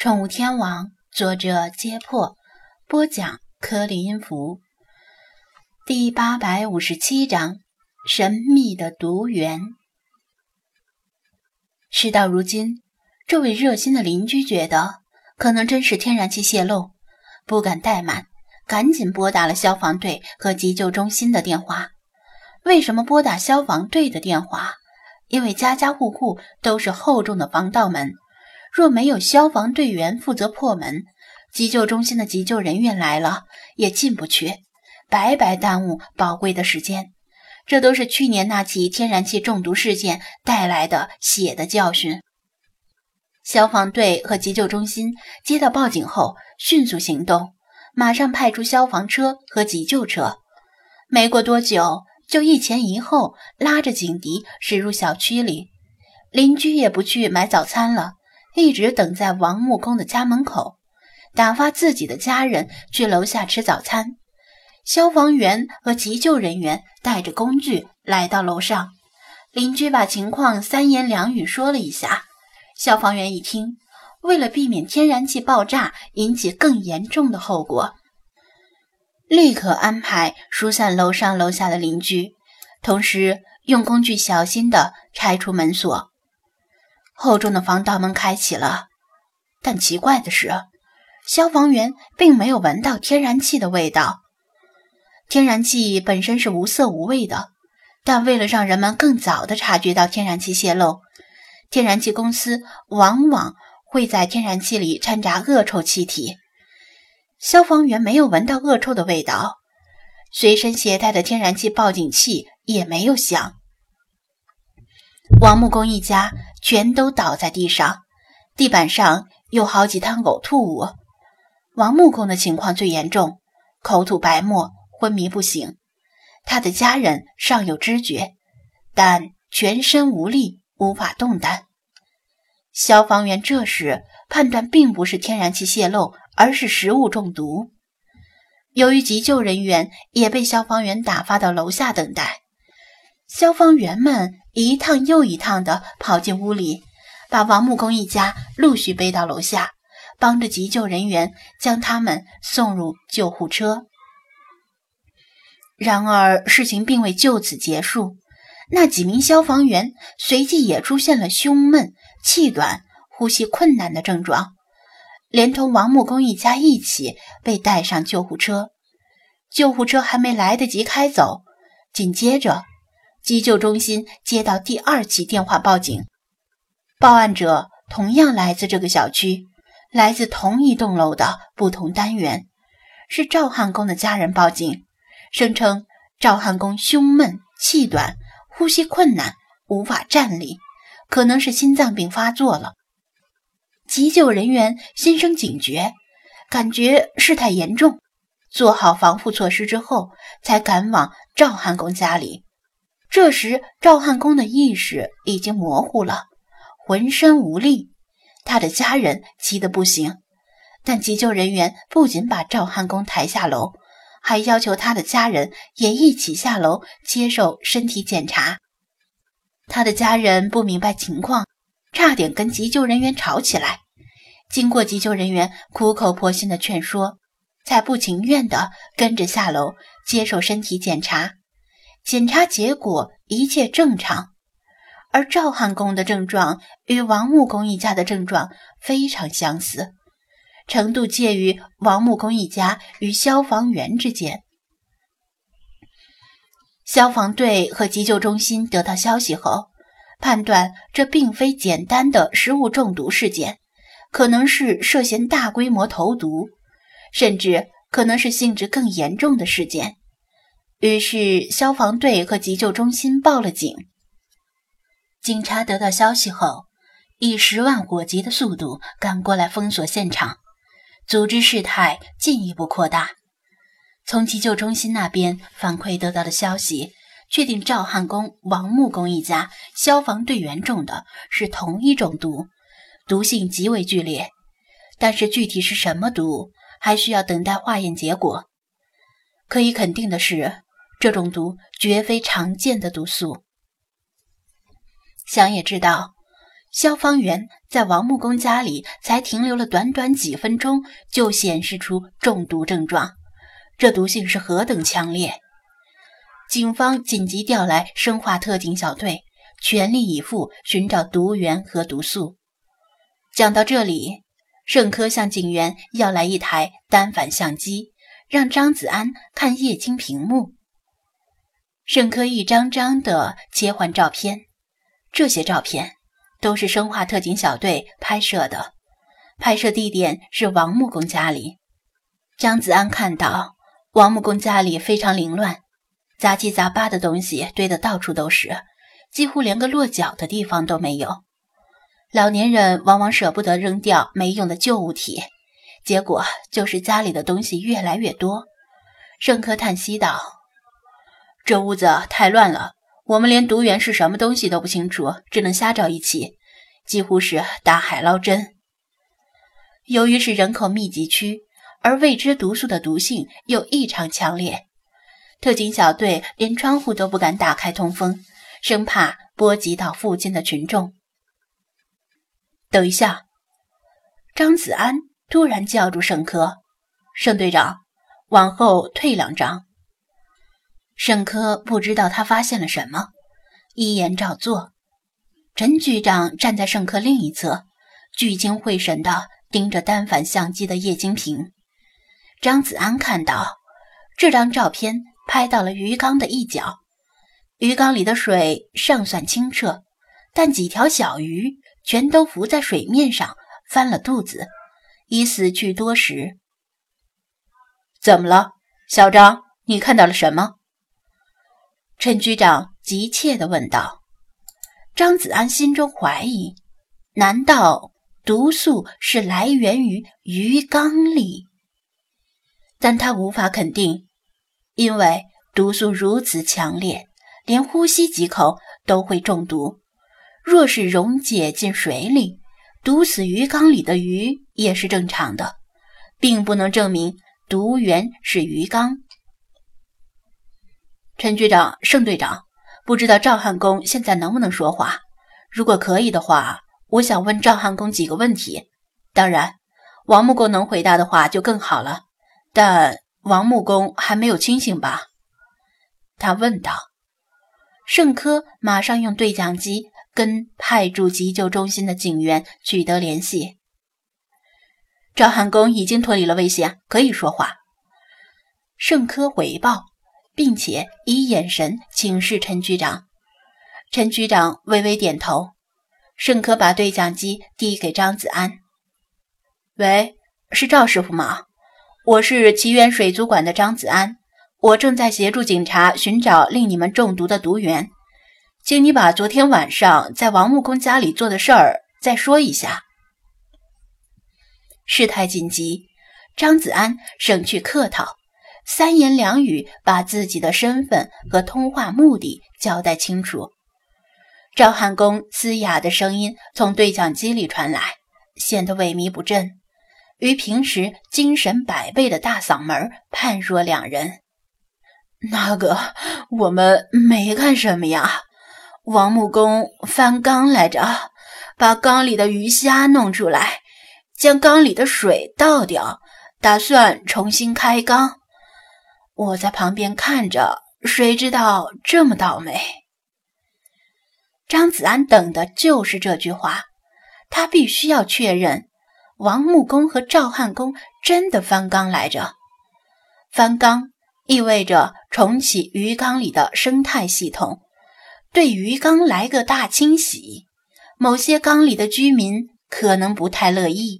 宠物天王，作者：揭破，播讲：柯林音符，第八百五十七章：神秘的毒源。事到如今，这位热心的邻居觉得可能真是天然气泄漏，不敢怠慢，赶紧拨打了消防队和急救中心的电话。为什么拨打消防队的电话？因为家家户户都是厚重的防盗门。若没有消防队员负责破门，急救中心的急救人员来了也进不去，白白耽误宝贵的时间。这都是去年那起天然气中毒事件带来的血的教训。消防队和急救中心接到报警后，迅速行动，马上派出消防车和急救车。没过多久，就一前一后拉着警笛驶入小区里。邻居也不去买早餐了。一直等在王木工的家门口，打发自己的家人去楼下吃早餐。消防员和急救人员带着工具来到楼上，邻居把情况三言两语说了一下。消防员一听，为了避免天然气爆炸引起更严重的后果，立刻安排疏散楼上楼下的邻居，同时用工具小心地拆除门锁。厚重的防盗门开启了，但奇怪的是，消防员并没有闻到天然气的味道。天然气本身是无色无味的，但为了让人们更早地察觉到天然气泄漏，天然气公司往往会在天然气里掺杂恶臭气体。消防员没有闻到恶臭的味道，随身携带的天然气报警器也没有响。王木工一家全都倒在地上，地板上有好几滩呕吐物。王木工的情况最严重，口吐白沫，昏迷不醒。他的家人尚有知觉，但全身无力，无法动弹。消防员这时判断，并不是天然气泄漏，而是食物中毒。由于急救人员也被消防员打发到楼下等待。消防员们一趟又一趟地跑进屋里，把王木工一家陆续背到楼下，帮着急救人员将他们送入救护车。然而，事情并未就此结束，那几名消防员随即也出现了胸闷、气短、呼吸困难的症状，连同王木工一家一起被带上救护车。救护车还没来得及开走，紧接着。急救中心接到第二起电话报警，报案者同样来自这个小区，来自同一栋楼的不同单元，是赵汉公的家人报警，声称赵汉公胸闷、气短、呼吸困难，无法站立，可能是心脏病发作了。急救人员心生警觉，感觉事态严重，做好防护措施之后，才赶往赵汉公家里。这时，赵汉公的意识已经模糊了，浑身无力。他的家人急得不行，但急救人员不仅把赵汉公抬下楼，还要求他的家人也一起下楼接受身体检查。他的家人不明白情况，差点跟急救人员吵起来。经过急救人员苦口婆心的劝说，才不情愿地跟着下楼接受身体检查。检查结果一切正常，而赵汉公的症状与王木工一家的症状非常相似，程度介于王木工一家与消防员之间。消防队和急救中心得到消息后，判断这并非简单的食物中毒事件，可能是涉嫌大规模投毒，甚至可能是性质更严重的事件。于是，消防队和急救中心报了警。警察得到消息后，以十万火急的速度赶过来封锁现场，组织事态进一步扩大。从急救中心那边反馈得到的消息，确定赵汉公、王木工一家消防队员中的是同一种毒，毒性极为剧烈。但是具体是什么毒，还需要等待化验结果。可以肯定的是。这种毒绝非常见的毒素。想也知道，消防员在王木工家里才停留了短短几分钟，就显示出中毒症状，这毒性是何等强烈！警方紧急调来生化特警小队，全力以赴寻找毒源和毒素。讲到这里，盛科向警员要来一台单反相机，让张子安看液晶屏幕。盛科一张张的切换照片，这些照片。都是生化特警小队拍摄的，拍摄地点是王木工家里。张子安看到王木工家里非常凌乱，杂七杂八的东西堆得到处都是，几乎连个落脚的地方都没有。老年人往往舍不得扔掉没用的旧物体，结果就是家里的东西越来越多。盛科叹息道：“这屋子太乱了。”我们连毒源是什么东西都不清楚，只能瞎找一起，几乎是大海捞针。由于是人口密集区，而未知毒素的毒性又异常强烈，特警小队连窗户都不敢打开通风，生怕波及到附近的群众。等一下，张子安突然叫住盛科：“盛队长，往后退两张。”沈科不知道他发现了什么，依言照做。陈局长站在盛科另一侧，聚精会神地盯着单反相机的液晶屏。张子安看到这张照片拍到了鱼缸的一角，鱼缸里的水尚算清澈，但几条小鱼全都浮在水面上，翻了肚子，已死去多时。怎么了，小张？你看到了什么？陈局长急切地问道：“张子安心中怀疑，难道毒素是来源于鱼缸里？但他无法肯定，因为毒素如此强烈，连呼吸几口都会中毒。若是溶解进水里，毒死鱼缸里的鱼也是正常的，并不能证明毒源是鱼缸。”陈局长、盛队长，不知道赵汉公现在能不能说话？如果可以的话，我想问赵汉公几个问题。当然，王木工能回答的话就更好了。但王木工还没有清醒吧？他问道。盛科马上用对讲机跟派驻急救中心的警员取得联系。赵汉公已经脱离了危险，可以说话。盛科回报。并且以眼神请示陈局长，陈局长微微点头。盛科把对讲机递给张子安：“喂，是赵师傅吗？我是奇源水族馆的张子安，我正在协助警察寻找令你们中毒的毒源，请你把昨天晚上在王木工家里做的事儿再说一下。”事态紧急，张子安省去客套。三言两语把自己的身份和通话目的交代清楚。赵汉公嘶哑的声音从对讲机里传来，显得萎靡不振，与平时精神百倍的大嗓门判若两人。那个，我们没干什么呀。王木工翻缸来着，把缸里的鱼虾弄出来，将缸里的水倒掉，打算重新开缸。我在旁边看着，谁知道这么倒霉？张子安等的就是这句话，他必须要确认王木工和赵汉公真的翻缸来着。翻缸意味着重启鱼缸里的生态系统，对鱼缸来个大清洗。某些缸里的居民可能不太乐意。